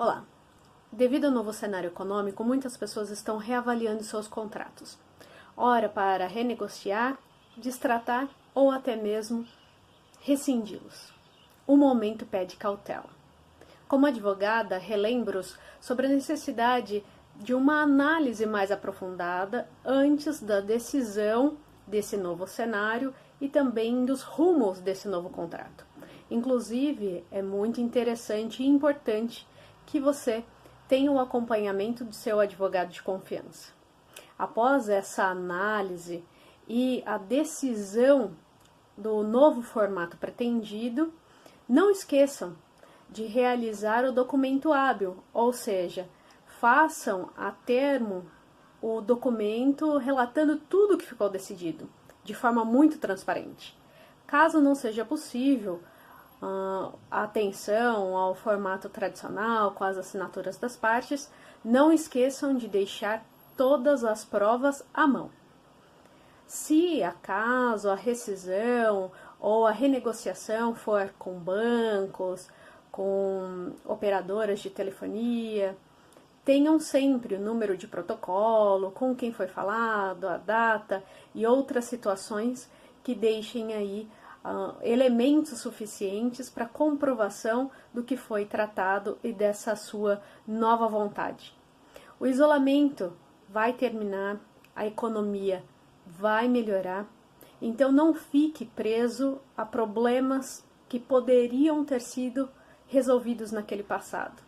Olá! Devido ao novo cenário econômico, muitas pessoas estão reavaliando seus contratos. Ora para renegociar, destratar ou até mesmo rescindi-los. O momento pede cautela. Como advogada, relembro-os sobre a necessidade de uma análise mais aprofundada antes da decisão desse novo cenário e também dos rumos desse novo contrato. Inclusive, é muito interessante e importante que você tenha o acompanhamento do seu advogado de confiança. Após essa análise e a decisão do novo formato pretendido, não esqueçam de realizar o documento hábil, ou seja, façam a termo o documento relatando tudo o que ficou decidido, de forma muito transparente. Caso não seja possível, uh, atenção ao formato tradicional com as assinaturas das partes, não esqueçam de deixar todas as provas à mão. Se acaso a rescisão ou a renegociação for com bancos, com operadoras de telefonia, tenham sempre o número de protocolo, com quem foi falado, a data e outras situações que deixem aí uh, elementos suficientes para comprovação do que foi tratado e dessa sua nova vontade. O isolamento vai terminar, a economia vai melhorar, então não fique preso a problemas que poderiam ter sido resolvidos naquele passado.